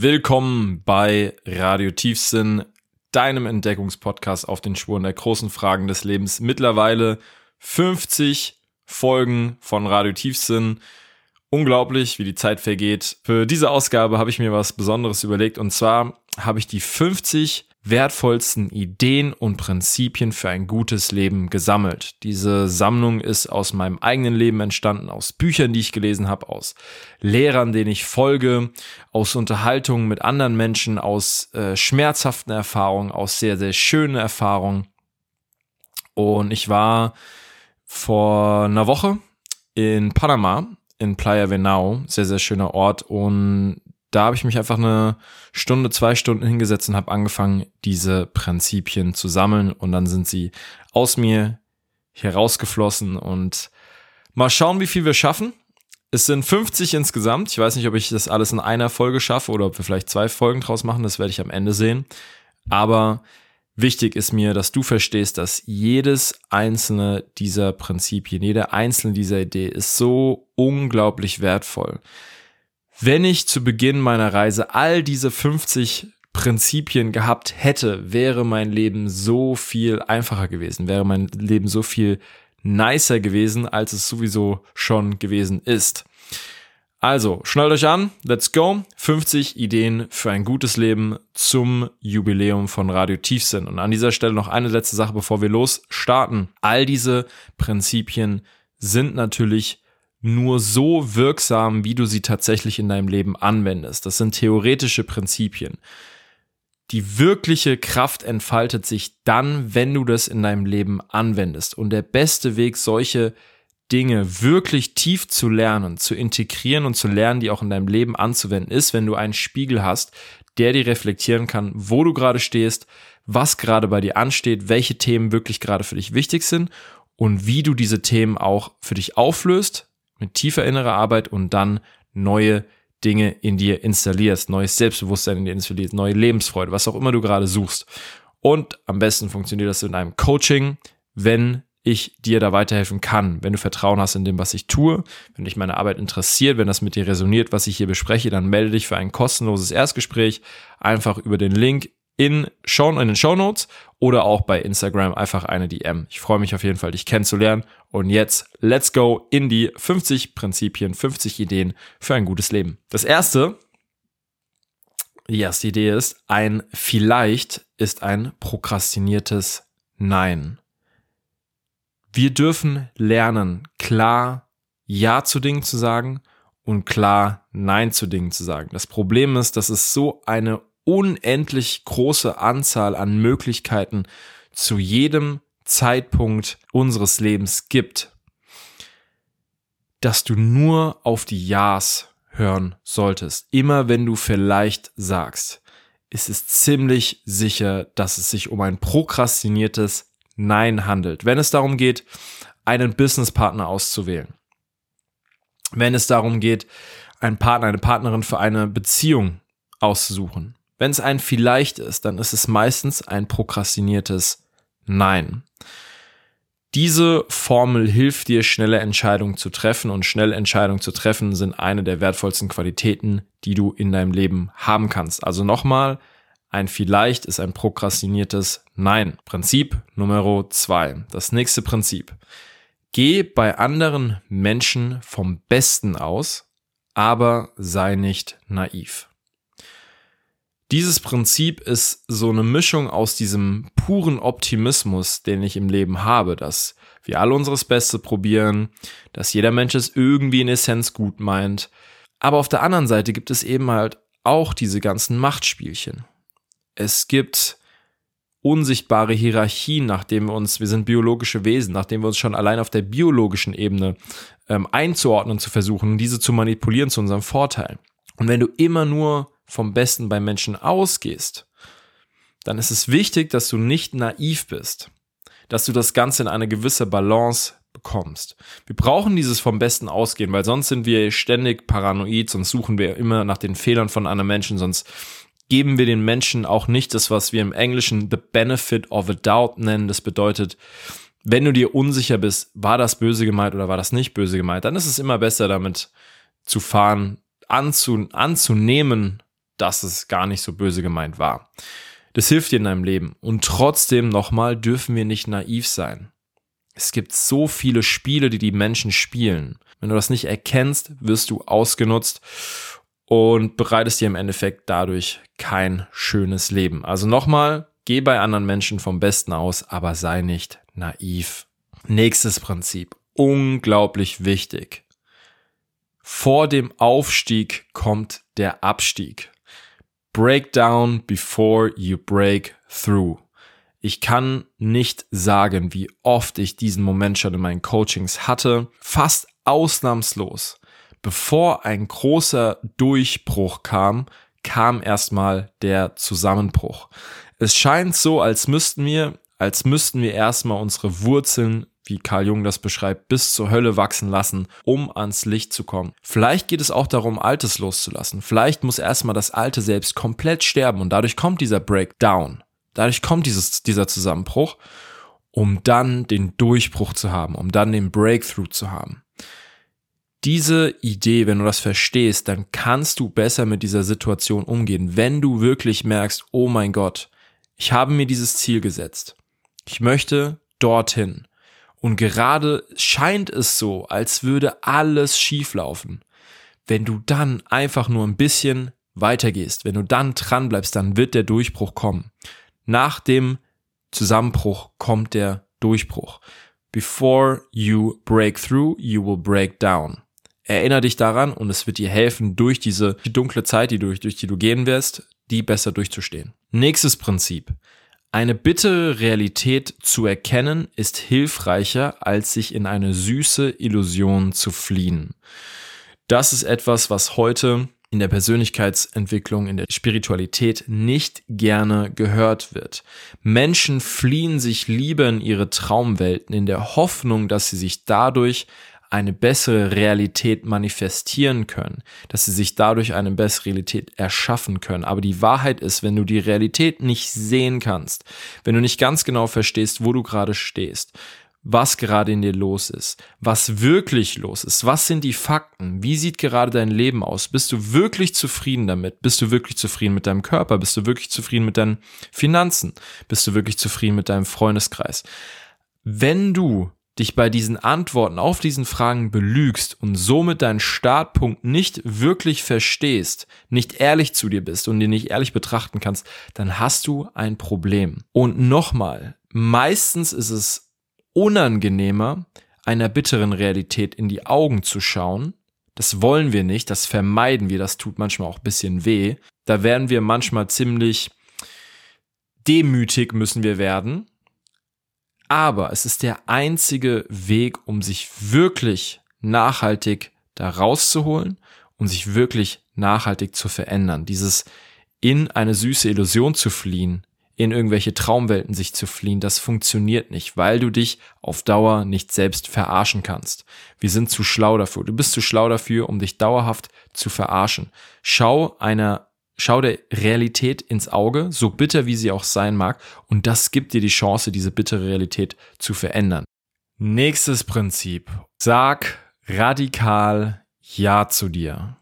Willkommen bei Radio Tiefsinn, deinem Entdeckungspodcast auf den Spuren der großen Fragen des Lebens. Mittlerweile 50 Folgen von Radio Tiefsinn. Unglaublich, wie die Zeit vergeht. Für diese Ausgabe habe ich mir was Besonderes überlegt und zwar habe ich die 50 wertvollsten Ideen und Prinzipien für ein gutes Leben gesammelt. Diese Sammlung ist aus meinem eigenen Leben entstanden, aus Büchern, die ich gelesen habe, aus Lehrern, denen ich folge, aus Unterhaltungen mit anderen Menschen, aus äh, schmerzhaften Erfahrungen, aus sehr, sehr schönen Erfahrungen. Und ich war vor einer Woche in Panama, in Playa Venao, sehr, sehr schöner Ort. Und da habe ich mich einfach eine Stunde, zwei Stunden hingesetzt und habe angefangen, diese Prinzipien zu sammeln und dann sind sie aus mir herausgeflossen und mal schauen, wie viel wir schaffen. Es sind 50 insgesamt. Ich weiß nicht, ob ich das alles in einer Folge schaffe oder ob wir vielleicht zwei Folgen draus machen. Das werde ich am Ende sehen. Aber wichtig ist mir, dass du verstehst, dass jedes einzelne dieser Prinzipien, jede einzelne dieser Idee ist so unglaublich wertvoll. Wenn ich zu Beginn meiner Reise all diese 50 Prinzipien gehabt hätte, wäre mein Leben so viel einfacher gewesen, wäre mein Leben so viel nicer gewesen, als es sowieso schon gewesen ist. Also, schnallt euch an, let's go. 50 Ideen für ein gutes Leben zum Jubiläum von Radio Tiefsinn. Und an dieser Stelle noch eine letzte Sache, bevor wir losstarten. All diese Prinzipien sind natürlich nur so wirksam, wie du sie tatsächlich in deinem Leben anwendest. Das sind theoretische Prinzipien. Die wirkliche Kraft entfaltet sich dann, wenn du das in deinem Leben anwendest. Und der beste Weg, solche Dinge wirklich tief zu lernen, zu integrieren und zu lernen, die auch in deinem Leben anzuwenden, ist, wenn du einen Spiegel hast, der dir reflektieren kann, wo du gerade stehst, was gerade bei dir ansteht, welche Themen wirklich gerade für dich wichtig sind und wie du diese Themen auch für dich auflöst, mit tiefer innerer Arbeit und dann neue Dinge in dir installierst, neues Selbstbewusstsein in dir installierst, neue Lebensfreude, was auch immer du gerade suchst. Und am besten funktioniert das in einem Coaching, wenn ich dir da weiterhelfen kann. Wenn du Vertrauen hast in dem, was ich tue, wenn dich meine Arbeit interessiert, wenn das mit dir resoniert, was ich hier bespreche, dann melde dich für ein kostenloses Erstgespräch einfach über den Link in, Show, in den Show Notes oder auch bei Instagram einfach eine DM. Ich freue mich auf jeden Fall, dich kennenzulernen. Und jetzt, let's go in die 50 Prinzipien, 50 Ideen für ein gutes Leben. Das erste, die erste Idee ist, ein vielleicht ist ein prokrastiniertes Nein. Wir dürfen lernen, klar Ja zu Dingen zu sagen und klar Nein zu Dingen zu sagen. Das Problem ist, dass es so eine unendlich große Anzahl an Möglichkeiten zu jedem Zeitpunkt unseres Lebens gibt, dass du nur auf die Ja's hören solltest. Immer wenn du vielleicht sagst, ist es ziemlich sicher, dass es sich um ein prokrastiniertes Nein handelt. Wenn es darum geht, einen Businesspartner auszuwählen. Wenn es darum geht, einen Partner, eine Partnerin für eine Beziehung auszusuchen. Wenn es ein vielleicht ist, dann ist es meistens ein prokrastiniertes Nein. Diese Formel hilft dir, schnelle Entscheidungen zu treffen und schnelle Entscheidungen zu treffen sind eine der wertvollsten Qualitäten, die du in deinem Leben haben kannst. Also nochmal, ein vielleicht ist ein prokrastiniertes Nein. Prinzip Nummer zwei. Das nächste Prinzip. Geh bei anderen Menschen vom Besten aus, aber sei nicht naiv. Dieses Prinzip ist so eine Mischung aus diesem puren Optimismus, den ich im Leben habe, dass wir alle unseres Beste probieren, dass jeder Mensch es irgendwie in Essenz gut meint. Aber auf der anderen Seite gibt es eben halt auch diese ganzen Machtspielchen. Es gibt unsichtbare Hierarchien, nachdem wir uns, wir sind biologische Wesen, nachdem wir uns schon allein auf der biologischen Ebene ähm, einzuordnen zu versuchen, diese zu manipulieren zu unserem Vorteil. Und wenn du immer nur vom Besten bei Menschen ausgehst, dann ist es wichtig, dass du nicht naiv bist, dass du das Ganze in eine gewisse Balance bekommst. Wir brauchen dieses vom Besten ausgehen, weil sonst sind wir ständig paranoid, sonst suchen wir immer nach den Fehlern von anderen Menschen, sonst geben wir den Menschen auch nicht das, was wir im Englischen the benefit of a doubt nennen. Das bedeutet, wenn du dir unsicher bist, war das böse gemeint oder war das nicht böse gemeint, dann ist es immer besser damit zu fahren, anzu, anzunehmen, dass es gar nicht so böse gemeint war. Das hilft dir in deinem Leben. Und trotzdem nochmal dürfen wir nicht naiv sein. Es gibt so viele Spiele, die die Menschen spielen. Wenn du das nicht erkennst, wirst du ausgenutzt und bereitest dir im Endeffekt dadurch kein schönes Leben. Also nochmal, geh bei anderen Menschen vom Besten aus, aber sei nicht naiv. Nächstes Prinzip. Unglaublich wichtig. Vor dem Aufstieg kommt der Abstieg. Break down before you break through. Ich kann nicht sagen, wie oft ich diesen Moment schon in meinen Coachings hatte. Fast ausnahmslos. Bevor ein großer Durchbruch kam, kam erstmal der Zusammenbruch. Es scheint so, als müssten wir, als müssten wir erstmal unsere Wurzeln wie Carl Jung das beschreibt, bis zur Hölle wachsen lassen, um ans Licht zu kommen. Vielleicht geht es auch darum, Altes loszulassen. Vielleicht muss erstmal das Alte selbst komplett sterben und dadurch kommt dieser Breakdown. Dadurch kommt dieses, dieser Zusammenbruch, um dann den Durchbruch zu haben, um dann den Breakthrough zu haben. Diese Idee, wenn du das verstehst, dann kannst du besser mit dieser Situation umgehen, wenn du wirklich merkst, oh mein Gott, ich habe mir dieses Ziel gesetzt. Ich möchte dorthin. Und gerade scheint es so, als würde alles schieflaufen. Wenn du dann einfach nur ein bisschen weitergehst, wenn du dann dran bleibst, dann wird der Durchbruch kommen. Nach dem Zusammenbruch kommt der Durchbruch. Before you break through, you will break down. Erinner dich daran und es wird dir helfen, durch diese dunkle Zeit, die durch, durch die du gehen wirst, die besser durchzustehen. Nächstes Prinzip. Eine bittere Realität zu erkennen ist hilfreicher, als sich in eine süße Illusion zu fliehen. Das ist etwas, was heute in der Persönlichkeitsentwicklung, in der Spiritualität nicht gerne gehört wird. Menschen fliehen sich lieber in ihre Traumwelten in der Hoffnung, dass sie sich dadurch eine bessere Realität manifestieren können, dass sie sich dadurch eine bessere Realität erschaffen können. Aber die Wahrheit ist, wenn du die Realität nicht sehen kannst, wenn du nicht ganz genau verstehst, wo du gerade stehst, was gerade in dir los ist, was wirklich los ist, was sind die Fakten, wie sieht gerade dein Leben aus, bist du wirklich zufrieden damit, bist du wirklich zufrieden mit deinem Körper, bist du wirklich zufrieden mit deinen Finanzen, bist du wirklich zufrieden mit deinem Freundeskreis. Wenn du dich bei diesen Antworten auf diesen Fragen belügst und somit deinen Startpunkt nicht wirklich verstehst, nicht ehrlich zu dir bist und dir nicht ehrlich betrachten kannst, dann hast du ein Problem. Und nochmal, meistens ist es unangenehmer, einer bitteren Realität in die Augen zu schauen. Das wollen wir nicht, das vermeiden wir, das tut manchmal auch ein bisschen weh. Da werden wir manchmal ziemlich demütig müssen wir werden, aber es ist der einzige Weg, um sich wirklich nachhaltig da rauszuholen und sich wirklich nachhaltig zu verändern. Dieses in eine süße Illusion zu fliehen, in irgendwelche Traumwelten sich zu fliehen, das funktioniert nicht, weil du dich auf Dauer nicht selbst verarschen kannst. Wir sind zu schlau dafür. Du bist zu schlau dafür, um dich dauerhaft zu verarschen. Schau einer Schau der Realität ins Auge, so bitter wie sie auch sein mag, und das gibt dir die Chance, diese bittere Realität zu verändern. Nächstes Prinzip. Sag radikal Ja zu dir.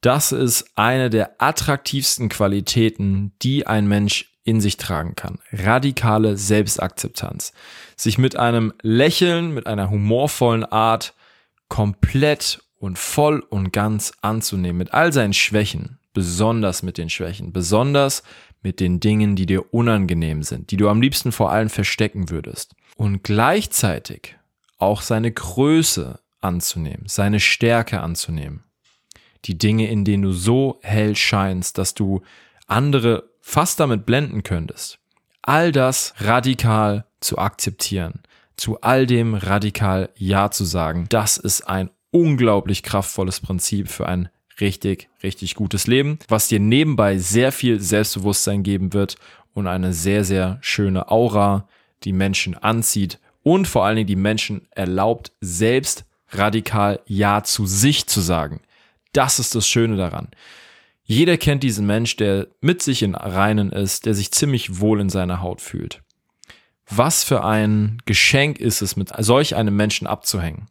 Das ist eine der attraktivsten Qualitäten, die ein Mensch in sich tragen kann. Radikale Selbstakzeptanz. Sich mit einem Lächeln, mit einer humorvollen Art komplett und voll und ganz anzunehmen, mit all seinen Schwächen, besonders mit den Schwächen, besonders mit den Dingen, die dir unangenehm sind, die du am liebsten vor allem verstecken würdest. Und gleichzeitig auch seine Größe anzunehmen, seine Stärke anzunehmen. Die Dinge, in denen du so hell scheinst, dass du andere fast damit blenden könntest. All das radikal zu akzeptieren, zu all dem radikal Ja zu sagen, das ist ein unglaublich kraftvolles Prinzip für ein richtig, richtig gutes Leben, was dir nebenbei sehr viel Selbstbewusstsein geben wird und eine sehr, sehr schöne Aura, die Menschen anzieht und vor allen Dingen die Menschen erlaubt, selbst radikal Ja zu sich zu sagen. Das ist das Schöne daran. Jeder kennt diesen Mensch, der mit sich in Reinen ist, der sich ziemlich wohl in seiner Haut fühlt. Was für ein Geschenk ist es, mit solch einem Menschen abzuhängen.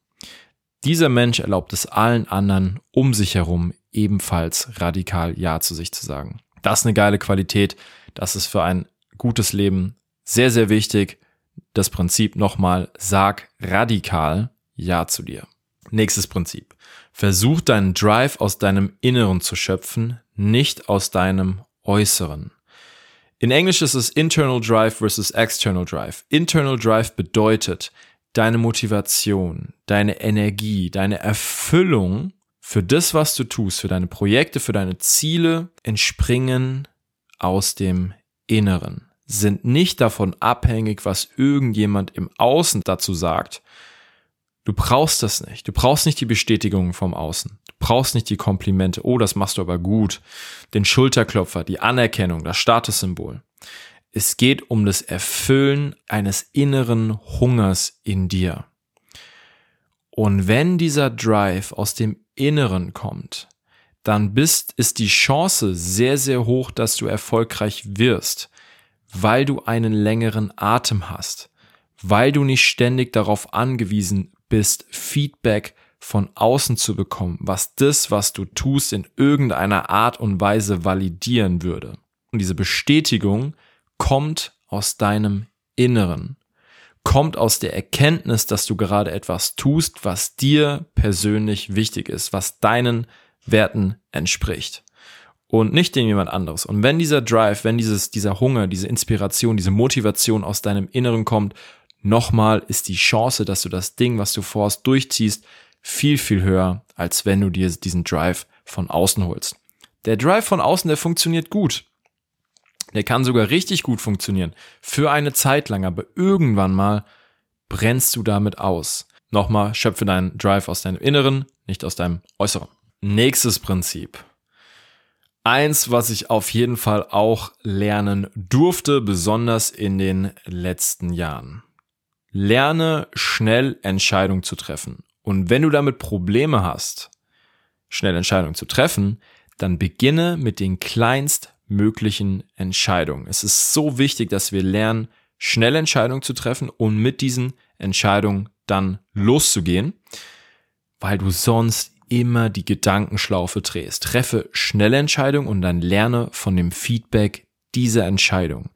Dieser Mensch erlaubt es allen anderen um sich herum ebenfalls radikal Ja zu sich zu sagen. Das ist eine geile Qualität. Das ist für ein gutes Leben sehr, sehr wichtig. Das Prinzip nochmal, sag radikal Ja zu dir. Nächstes Prinzip. Versuch deinen Drive aus deinem Inneren zu schöpfen, nicht aus deinem Äußeren. In Englisch ist es Internal Drive versus External Drive. Internal Drive bedeutet, deine Motivation, deine Energie, deine Erfüllung für das, was du tust, für deine Projekte, für deine Ziele, entspringen aus dem Inneren, sind nicht davon abhängig, was irgendjemand im Außen dazu sagt. Du brauchst das nicht. Du brauchst nicht die Bestätigung vom Außen. Du brauchst nicht die Komplimente. Oh, das machst du aber gut. Den Schulterklopfer, die Anerkennung, das Statussymbol. Es geht um das Erfüllen eines inneren Hungers in dir. Und wenn dieser Drive aus dem Inneren kommt, dann bist, ist die Chance sehr, sehr hoch, dass du erfolgreich wirst, weil du einen längeren Atem hast, weil du nicht ständig darauf angewiesen bist, Feedback von außen zu bekommen, was das, was du tust, in irgendeiner Art und Weise validieren würde. Und diese Bestätigung kommt aus deinem Inneren kommt aus der Erkenntnis, dass du gerade etwas tust, was dir persönlich wichtig ist, was deinen Werten entspricht und nicht dem jemand anderes. Und wenn dieser Drive, wenn dieses, dieser Hunger, diese Inspiration, diese Motivation aus deinem Inneren kommt, nochmal ist die Chance, dass du das Ding, was du vorhast, durchziehst, viel, viel höher, als wenn du dir diesen Drive von außen holst. Der Drive von außen, der funktioniert gut. Der kann sogar richtig gut funktionieren. Für eine Zeit lang, aber irgendwann mal brennst du damit aus. Nochmal, schöpfe deinen Drive aus deinem Inneren, nicht aus deinem Äußeren. Nächstes Prinzip. Eins, was ich auf jeden Fall auch lernen durfte, besonders in den letzten Jahren. Lerne schnell Entscheidungen zu treffen. Und wenn du damit Probleme hast, schnell Entscheidungen zu treffen, dann beginne mit den kleinst möglichen Entscheidungen. Es ist so wichtig, dass wir lernen, schnelle Entscheidungen zu treffen und mit diesen Entscheidungen dann loszugehen, weil du sonst immer die Gedankenschlaufe drehst. Treffe schnelle Entscheidungen und dann lerne von dem Feedback dieser Entscheidung.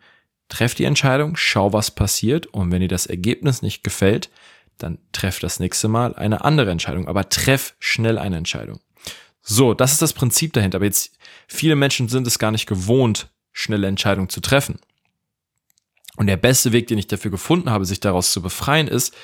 Treff die Entscheidung, schau, was passiert und wenn dir das Ergebnis nicht gefällt, dann treff das nächste Mal eine andere Entscheidung, aber treff schnell eine Entscheidung. So, das ist das Prinzip dahinter. Aber jetzt, viele Menschen sind es gar nicht gewohnt, schnelle Entscheidungen zu treffen. Und der beste Weg, den ich dafür gefunden habe, sich daraus zu befreien, ist,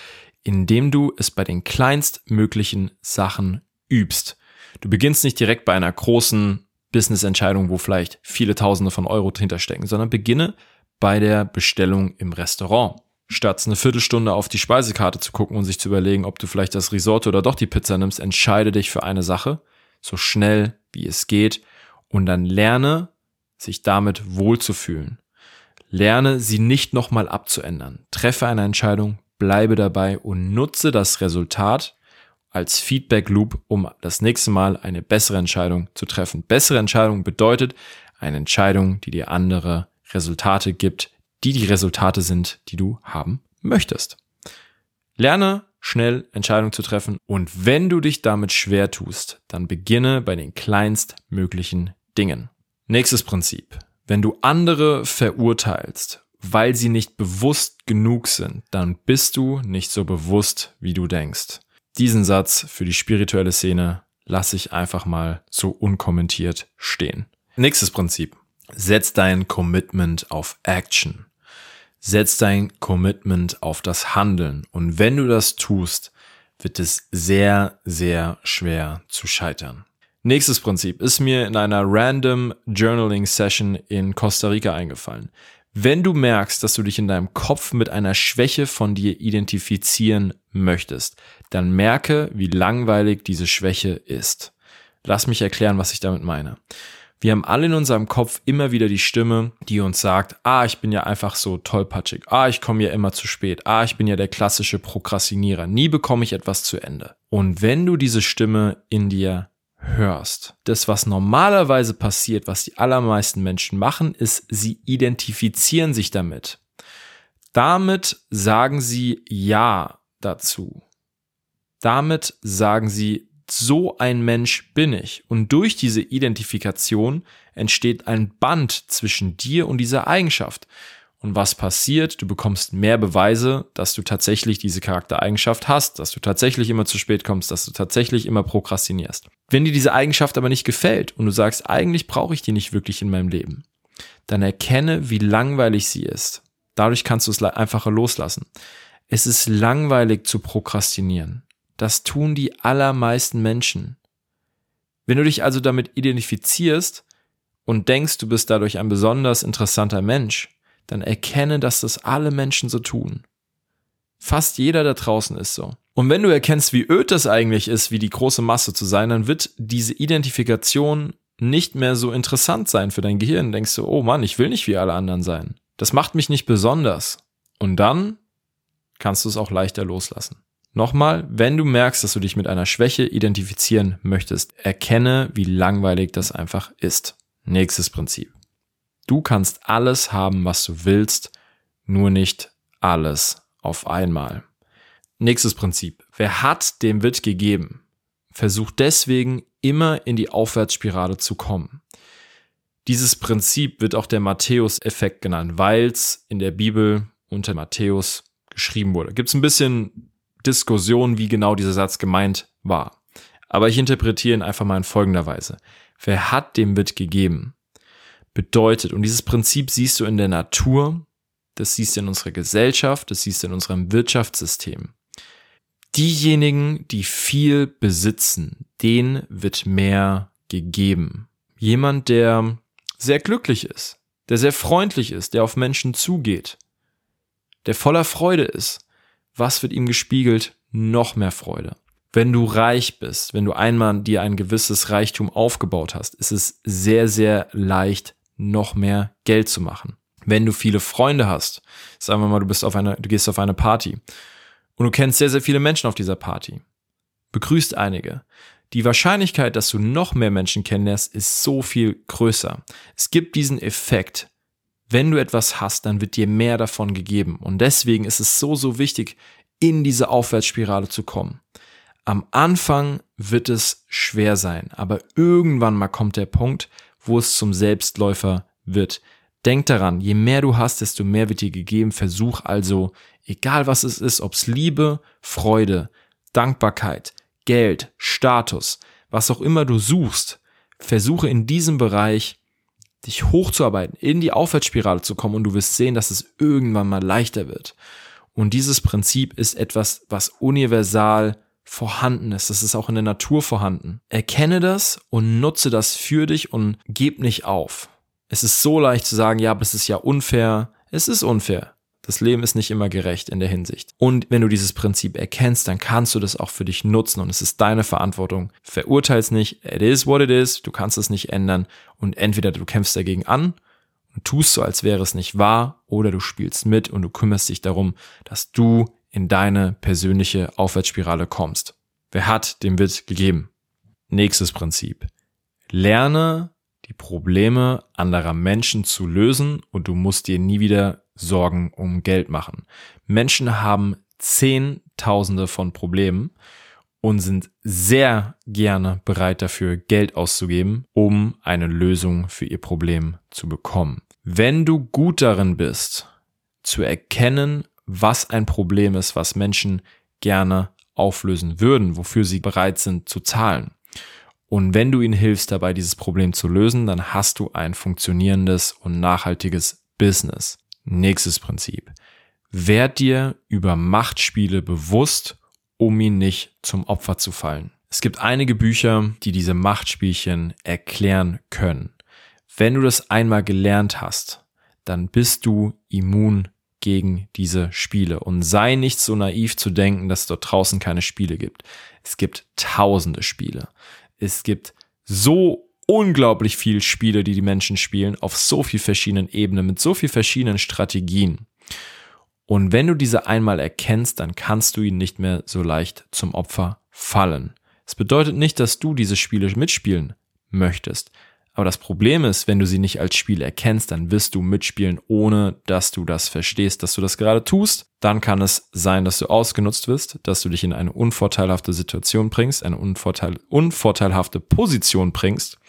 indem du es bei den kleinstmöglichen Sachen übst. Du beginnst nicht direkt bei einer großen Business-Entscheidung, wo vielleicht viele Tausende von Euro hinterstecken, sondern beginne bei der Bestellung im Restaurant. Statt eine Viertelstunde auf die Speisekarte zu gucken und sich zu überlegen, ob du vielleicht das Risotto oder doch die Pizza nimmst, entscheide dich für eine Sache so schnell wie es geht und dann lerne, sich damit wohlzufühlen. Lerne, sie nicht nochmal abzuändern. Treffe eine Entscheidung, bleibe dabei und nutze das Resultat als Feedback Loop, um das nächste Mal eine bessere Entscheidung zu treffen. Bessere Entscheidung bedeutet eine Entscheidung, die dir andere Resultate gibt, die die Resultate sind, die du haben möchtest. Lerne schnell Entscheidungen zu treffen. Und wenn du dich damit schwer tust, dann beginne bei den kleinstmöglichen Dingen. Nächstes Prinzip. Wenn du andere verurteilst, weil sie nicht bewusst genug sind, dann bist du nicht so bewusst, wie du denkst. Diesen Satz für die spirituelle Szene lasse ich einfach mal so unkommentiert stehen. Nächstes Prinzip. Setz dein Commitment auf Action. Setz dein Commitment auf das Handeln. Und wenn du das tust, wird es sehr, sehr schwer zu scheitern. Nächstes Prinzip ist mir in einer random Journaling Session in Costa Rica eingefallen. Wenn du merkst, dass du dich in deinem Kopf mit einer Schwäche von dir identifizieren möchtest, dann merke, wie langweilig diese Schwäche ist. Lass mich erklären, was ich damit meine. Wir haben alle in unserem Kopf immer wieder die Stimme, die uns sagt, ah, ich bin ja einfach so tollpatschig, ah, ich komme ja immer zu spät, ah, ich bin ja der klassische Prokrastinierer, nie bekomme ich etwas zu Ende. Und wenn du diese Stimme in dir hörst, das, was normalerweise passiert, was die allermeisten Menschen machen, ist, sie identifizieren sich damit. Damit sagen sie Ja dazu. Damit sagen sie so ein Mensch bin ich. Und durch diese Identifikation entsteht ein Band zwischen dir und dieser Eigenschaft. Und was passiert? Du bekommst mehr Beweise, dass du tatsächlich diese Charaktereigenschaft hast, dass du tatsächlich immer zu spät kommst, dass du tatsächlich immer prokrastinierst. Wenn dir diese Eigenschaft aber nicht gefällt und du sagst, eigentlich brauche ich die nicht wirklich in meinem Leben, dann erkenne, wie langweilig sie ist. Dadurch kannst du es einfacher loslassen. Es ist langweilig zu prokrastinieren. Das tun die allermeisten Menschen. Wenn du dich also damit identifizierst und denkst, du bist dadurch ein besonders interessanter Mensch, dann erkenne, dass das alle Menschen so tun. Fast jeder da draußen ist so. Und wenn du erkennst, wie öd das eigentlich ist, wie die große Masse zu sein, dann wird diese Identifikation nicht mehr so interessant sein für dein Gehirn. Denkst du, oh Mann, ich will nicht wie alle anderen sein. Das macht mich nicht besonders. Und dann kannst du es auch leichter loslassen. Nochmal, wenn du merkst, dass du dich mit einer Schwäche identifizieren möchtest, erkenne, wie langweilig das einfach ist. Nächstes Prinzip. Du kannst alles haben, was du willst, nur nicht alles auf einmal. Nächstes Prinzip. Wer hat, dem wird gegeben. Versuch deswegen immer in die Aufwärtsspirale zu kommen. Dieses Prinzip wird auch der Matthäus-Effekt genannt, weil es in der Bibel unter Matthäus geschrieben wurde. Gibt es ein bisschen Diskussion, wie genau dieser Satz gemeint war. Aber ich interpretiere ihn einfach mal in folgender Weise. Wer hat, dem wird gegeben bedeutet. Und dieses Prinzip siehst du in der Natur, das siehst du in unserer Gesellschaft, das siehst du in unserem Wirtschaftssystem. Diejenigen, die viel besitzen, denen wird mehr gegeben. Jemand, der sehr glücklich ist, der sehr freundlich ist, der auf Menschen zugeht, der voller Freude ist, was wird ihm gespiegelt? Noch mehr Freude. Wenn du reich bist, wenn du einmal dir ein gewisses Reichtum aufgebaut hast, ist es sehr, sehr leicht, noch mehr Geld zu machen. Wenn du viele Freunde hast, sagen wir mal, du bist auf einer, du gehst auf eine Party und du kennst sehr, sehr viele Menschen auf dieser Party, begrüßt einige. Die Wahrscheinlichkeit, dass du noch mehr Menschen kennenlernst, ist so viel größer. Es gibt diesen Effekt. Wenn du etwas hast, dann wird dir mehr davon gegeben. Und deswegen ist es so, so wichtig, in diese Aufwärtsspirale zu kommen. Am Anfang wird es schwer sein, aber irgendwann mal kommt der Punkt, wo es zum Selbstläufer wird. Denk daran, je mehr du hast, desto mehr wird dir gegeben. Versuch also, egal was es ist, ob's Liebe, Freude, Dankbarkeit, Geld, Status, was auch immer du suchst, versuche in diesem Bereich dich hochzuarbeiten, in die Aufwärtsspirale zu kommen und du wirst sehen, dass es irgendwann mal leichter wird. Und dieses Prinzip ist etwas, was universal vorhanden ist. Das ist auch in der Natur vorhanden. Erkenne das und nutze das für dich und gib nicht auf. Es ist so leicht zu sagen, ja, aber es ist ja unfair. Es ist unfair. Das Leben ist nicht immer gerecht in der Hinsicht. Und wenn du dieses Prinzip erkennst, dann kannst du das auch für dich nutzen und es ist deine Verantwortung. Verurteils nicht. It is what it is. Du kannst es nicht ändern. Und entweder du kämpfst dagegen an und tust so, als wäre es nicht wahr, oder du spielst mit und du kümmerst dich darum, dass du in deine persönliche Aufwärtsspirale kommst. Wer hat, dem wird gegeben. Nächstes Prinzip. Lerne die Probleme anderer Menschen zu lösen und du musst dir nie wieder Sorgen um Geld machen. Menschen haben Zehntausende von Problemen und sind sehr gerne bereit dafür, Geld auszugeben, um eine Lösung für ihr Problem zu bekommen. Wenn du gut darin bist, zu erkennen, was ein Problem ist, was Menschen gerne auflösen würden, wofür sie bereit sind zu zahlen. Und wenn du ihnen hilfst dabei, dieses Problem zu lösen, dann hast du ein funktionierendes und nachhaltiges Business. Nächstes Prinzip. Werd dir über Machtspiele bewusst, um ihn nicht zum Opfer zu fallen. Es gibt einige Bücher, die diese Machtspielchen erklären können. Wenn du das einmal gelernt hast, dann bist du immun gegen diese Spiele und sei nicht so naiv zu denken, dass es dort draußen keine Spiele gibt. Es gibt tausende Spiele. Es gibt so unglaublich viel Spiele, die die Menschen spielen, auf so viel verschiedenen Ebenen, mit so viel verschiedenen Strategien. Und wenn du diese einmal erkennst, dann kannst du ihnen nicht mehr so leicht zum Opfer fallen. Es bedeutet nicht, dass du diese Spiele mitspielen möchtest, Aber das Problem ist, wenn du sie nicht als Spiel erkennst, dann wirst du mitspielen, ohne dass du das verstehst, dass du das gerade tust. Dann kann es sein, dass du ausgenutzt wirst, dass du dich in eine unvorteilhafte Situation bringst, eine unvorteil unvorteilhafte Position bringst.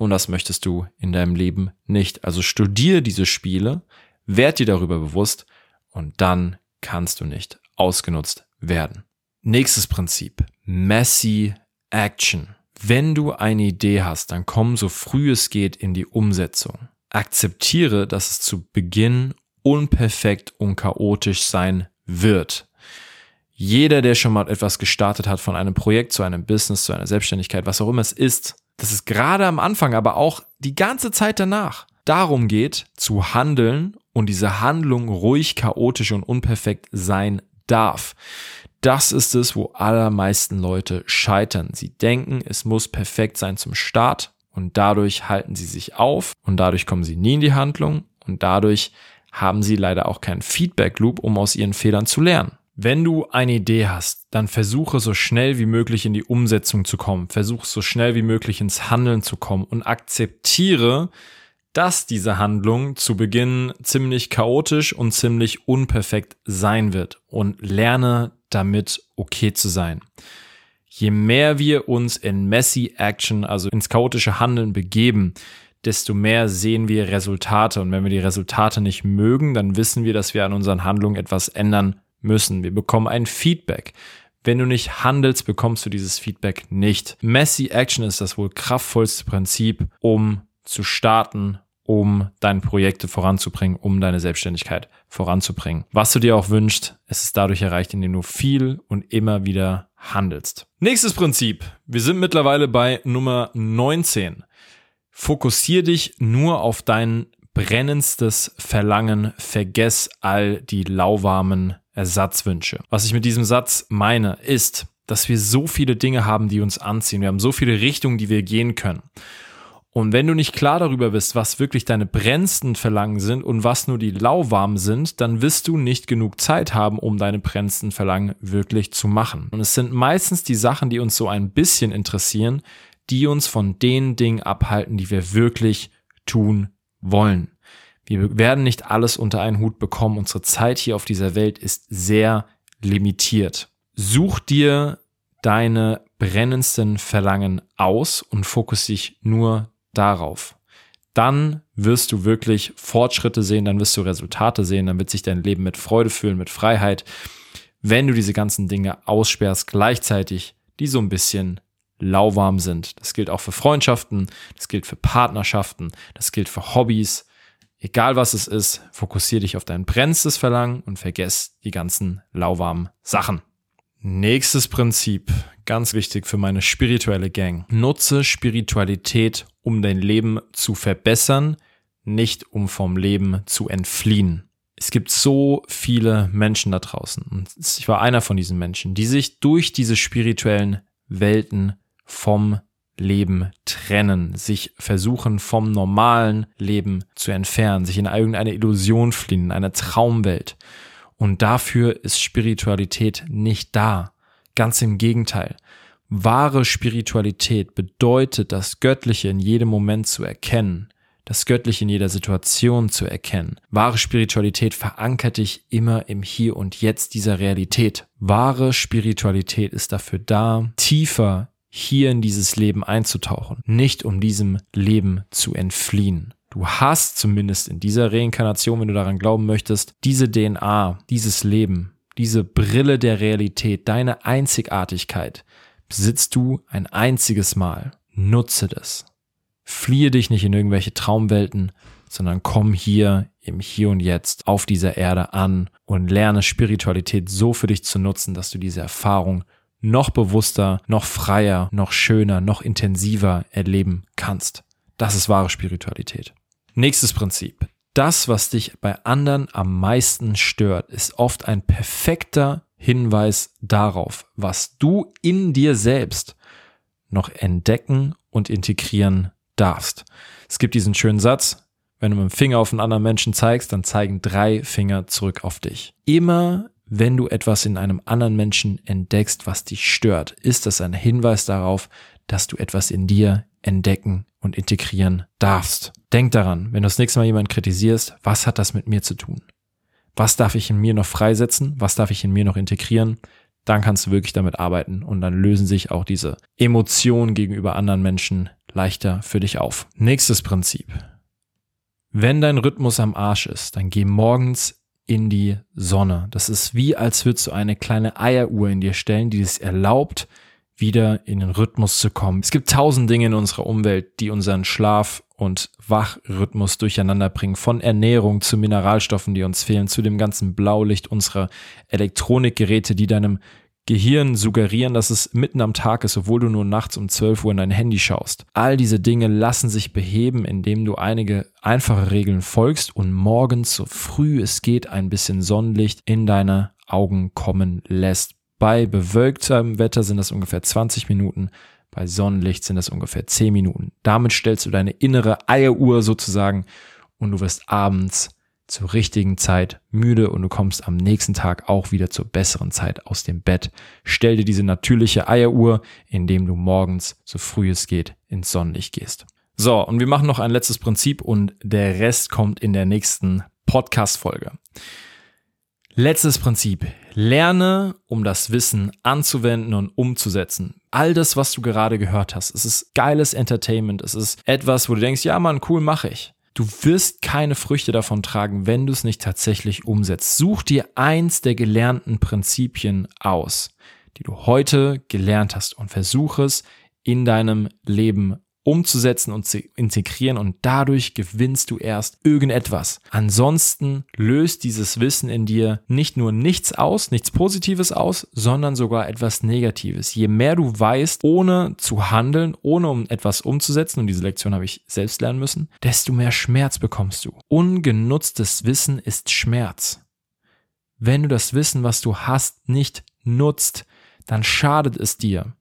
Und das möchtest du in deinem Leben nicht. Also studiere diese Spiele, werd dir darüber bewusst und dann kannst du nicht ausgenutzt werden. Nächstes Prinzip. Messy Action. Wenn du eine Idee hast, dann komm so früh es geht in die Umsetzung. Akzeptiere, dass es zu Beginn unperfekt und chaotisch sein wird. Jeder, der schon mal etwas gestartet hat, von einem Projekt zu einem Business, zu einer Selbstständigkeit, was auch immer es ist, dass es gerade am Anfang, aber auch die ganze Zeit danach darum geht, zu handeln und diese Handlung ruhig, chaotisch und unperfekt sein darf. Das ist es, wo allermeisten Leute scheitern. Sie denken, es muss perfekt sein zum Start und dadurch halten sie sich auf und dadurch kommen sie nie in die Handlung und dadurch haben sie leider auch keinen Feedback Loop, um aus ihren Fehlern zu lernen. Wenn du eine Idee hast, dann versuche so schnell wie möglich in die Umsetzung zu kommen. Versuche so schnell wie möglich ins Handeln zu kommen und akzeptiere, dass diese Handlung zu Beginn ziemlich chaotisch und ziemlich unperfekt sein wird und lerne damit okay zu sein. Je mehr wir uns in messy Action, also ins chaotische Handeln begeben, desto mehr sehen wir Resultate. Und wenn wir die Resultate nicht mögen, dann wissen wir, dass wir an unseren Handlungen etwas ändern müssen. Wir bekommen ein Feedback. Wenn du nicht handelst, bekommst du dieses Feedback nicht. Messy Action ist das wohl kraftvollste Prinzip, um zu starten, um deine Projekte voranzubringen, um deine Selbstständigkeit voranzubringen. Was du dir auch wünschst, es ist dadurch erreicht, indem du viel und immer wieder handelst. Nächstes Prinzip. Wir sind mittlerweile bei Nummer 19. Fokussier dich nur auf dein brennendstes Verlangen, vergess all die lauwarmen Ersatzwünsche. Was ich mit diesem Satz meine, ist, dass wir so viele Dinge haben, die uns anziehen. Wir haben so viele Richtungen, die wir gehen können. Und wenn du nicht klar darüber bist, was wirklich deine brennendsten Verlangen sind und was nur die lauwarmen sind, dann wirst du nicht genug Zeit haben, um deine brennendsten Verlangen wirklich zu machen. Und es sind meistens die Sachen, die uns so ein bisschen interessieren, die uns von den Dingen abhalten, die wir wirklich tun wollen. Wir werden nicht alles unter einen Hut bekommen. Unsere Zeit hier auf dieser Welt ist sehr limitiert. Such dir deine brennendsten Verlangen aus und fokussiere dich nur darauf. Dann wirst du wirklich Fortschritte sehen, dann wirst du Resultate sehen, dann wird sich dein Leben mit Freude fühlen, mit Freiheit, wenn du diese ganzen Dinge aussperrst, gleichzeitig, die so ein bisschen lauwarm sind. Das gilt auch für Freundschaften, das gilt für Partnerschaften, das gilt für Hobbys. Egal was es ist, fokussiere dich auf dein brennendstes Verlangen und vergess die ganzen lauwarmen Sachen. Nächstes Prinzip, ganz wichtig für meine spirituelle Gang. Nutze Spiritualität, um dein Leben zu verbessern, nicht um vom Leben zu entfliehen. Es gibt so viele Menschen da draußen, und ich war einer von diesen Menschen, die sich durch diese spirituellen Welten vom Leben trennen, sich versuchen vom normalen Leben zu entfernen, sich in irgendeine Illusion fliehen, in eine Traumwelt. Und dafür ist Spiritualität nicht da. Ganz im Gegenteil. Wahre Spiritualität bedeutet, das Göttliche in jedem Moment zu erkennen, das Göttliche in jeder Situation zu erkennen. Wahre Spiritualität verankert dich immer im Hier und Jetzt dieser Realität. Wahre Spiritualität ist dafür da, tiefer hier in dieses Leben einzutauchen, nicht um diesem Leben zu entfliehen. Du hast zumindest in dieser Reinkarnation, wenn du daran glauben möchtest, diese DNA, dieses Leben, diese Brille der Realität, deine Einzigartigkeit, besitzt du ein einziges Mal. Nutze das. Fliehe dich nicht in irgendwelche Traumwelten, sondern komm hier im Hier und Jetzt auf dieser Erde an und lerne Spiritualität so für dich zu nutzen, dass du diese Erfahrung noch bewusster, noch freier, noch schöner, noch intensiver erleben kannst. Das ist wahre Spiritualität. Nächstes Prinzip. Das, was dich bei anderen am meisten stört, ist oft ein perfekter Hinweis darauf, was du in dir selbst noch entdecken und integrieren darfst. Es gibt diesen schönen Satz, wenn du mit dem Finger auf einen anderen Menschen zeigst, dann zeigen drei Finger zurück auf dich. Immer wenn du etwas in einem anderen Menschen entdeckst, was dich stört, ist das ein Hinweis darauf, dass du etwas in dir entdecken und integrieren darfst. Denk daran, wenn du das nächste Mal jemanden kritisierst, was hat das mit mir zu tun? Was darf ich in mir noch freisetzen? Was darf ich in mir noch integrieren? Dann kannst du wirklich damit arbeiten und dann lösen sich auch diese Emotionen gegenüber anderen Menschen leichter für dich auf. Nächstes Prinzip. Wenn dein Rhythmus am Arsch ist, dann geh morgens in die Sonne. Das ist wie, als würdest du eine kleine Eieruhr in dir stellen, die es erlaubt, wieder in den Rhythmus zu kommen. Es gibt tausend Dinge in unserer Umwelt, die unseren Schlaf- und Wachrhythmus durcheinander bringen. Von Ernährung zu Mineralstoffen, die uns fehlen, zu dem ganzen Blaulicht unserer Elektronikgeräte, die deinem Gehirn suggerieren, dass es mitten am Tag ist, obwohl du nur nachts um 12 Uhr in dein Handy schaust. All diese Dinge lassen sich beheben, indem du einige einfache Regeln folgst und morgens so früh es geht ein bisschen Sonnenlicht in deine Augen kommen lässt. Bei bewölktem Wetter sind das ungefähr 20 Minuten, bei Sonnenlicht sind das ungefähr 10 Minuten. Damit stellst du deine innere Eieruhr sozusagen und du wirst abends zur richtigen Zeit müde und du kommst am nächsten Tag auch wieder zur besseren Zeit aus dem Bett. Stell dir diese natürliche Eieruhr, indem du morgens, so früh es geht, ins Sonnenlicht gehst. So, und wir machen noch ein letztes Prinzip und der Rest kommt in der nächsten Podcast-Folge. Letztes Prinzip. Lerne, um das Wissen anzuwenden und umzusetzen. All das, was du gerade gehört hast, es ist geiles Entertainment. Es ist etwas, wo du denkst, ja, Mann, cool, mache ich. Du wirst keine Früchte davon tragen, wenn du es nicht tatsächlich umsetzt. Such dir eins der gelernten Prinzipien aus, die du heute gelernt hast und versuche es in deinem Leben umzusetzen und zu integrieren und dadurch gewinnst du erst irgendetwas. Ansonsten löst dieses Wissen in dir nicht nur nichts aus, nichts Positives aus, sondern sogar etwas Negatives. Je mehr du weißt, ohne zu handeln, ohne um etwas umzusetzen, und diese Lektion habe ich selbst lernen müssen, desto mehr Schmerz bekommst du. Ungenutztes Wissen ist Schmerz. Wenn du das Wissen, was du hast, nicht nutzt, dann schadet es dir.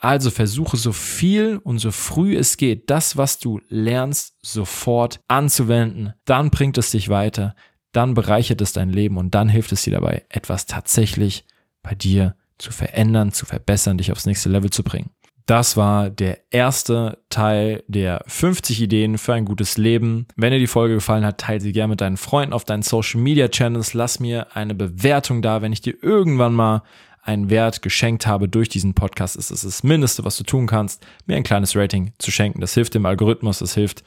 Also versuche so viel und so früh es geht, das, was du lernst, sofort anzuwenden. Dann bringt es dich weiter, dann bereichert es dein Leben und dann hilft es dir dabei, etwas tatsächlich bei dir zu verändern, zu verbessern, dich aufs nächste Level zu bringen. Das war der erste Teil der 50 Ideen für ein gutes Leben. Wenn dir die Folge gefallen hat, teile sie gerne mit deinen Freunden auf deinen Social Media Channels. Lass mir eine Bewertung da, wenn ich dir irgendwann mal einen Wert geschenkt habe durch diesen Podcast, ist es das Mindeste, was du tun kannst, mir ein kleines Rating zu schenken. Das hilft dem Algorithmus, das hilft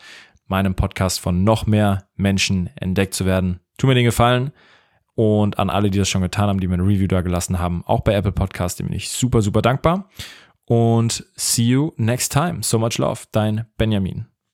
meinem Podcast von noch mehr Menschen entdeckt zu werden. Tu mir den Gefallen und an alle, die das schon getan haben, die mir ein Review da gelassen haben, auch bei Apple Podcast, dem bin ich super, super dankbar. Und see you next time. So much love, dein Benjamin.